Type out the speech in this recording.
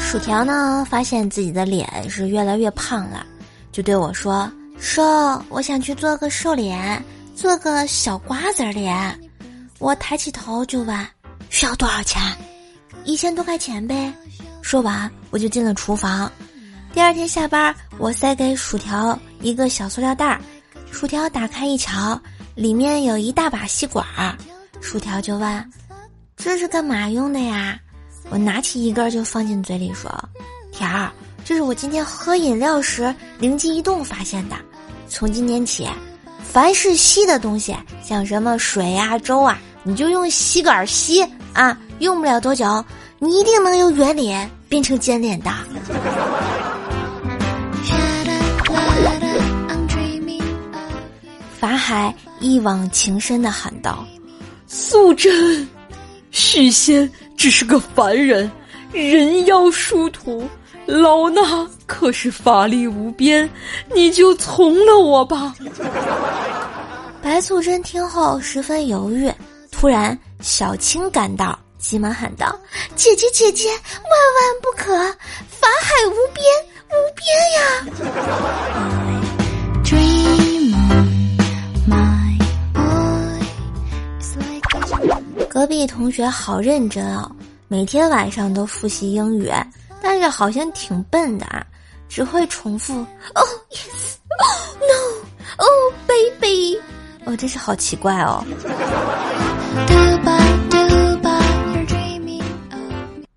薯条呢，发现自己的脸是越来越胖了，就对我说：“瘦，我想去做个瘦脸，做个小瓜子脸。”我抬起头就问：“需要多少钱？”“一千多块钱呗。”说完，我就进了厨房。第二天下班，我塞给薯条一个小塑料袋儿，薯条打开一瞧，里面有一大把吸管儿。薯条就问：“这是干嘛用的呀？”我拿起一根就放进嘴里说：“条儿，这是我今天喝饮料时灵机一动发现的。从今天起，凡是吸的东西，像什么水啊、粥啊，你就用吸管吸啊，用不了多久，你一定能由圆脸变成尖脸的。”法海一往情深的喊道：“素贞，许仙。”只是个凡人，人妖殊途，老衲可是法力无边，你就从了我吧。白素贞听后十分犹豫，突然小青赶到，急忙喊道：“姐姐，姐姐，万万不可！法海无边，无边呀！”隔壁同学好认真哦，每天晚上都复习英语，但是好像挺笨的啊，只会重复 “Oh yes, oh no, oh baby”，哦，真是好奇怪哦。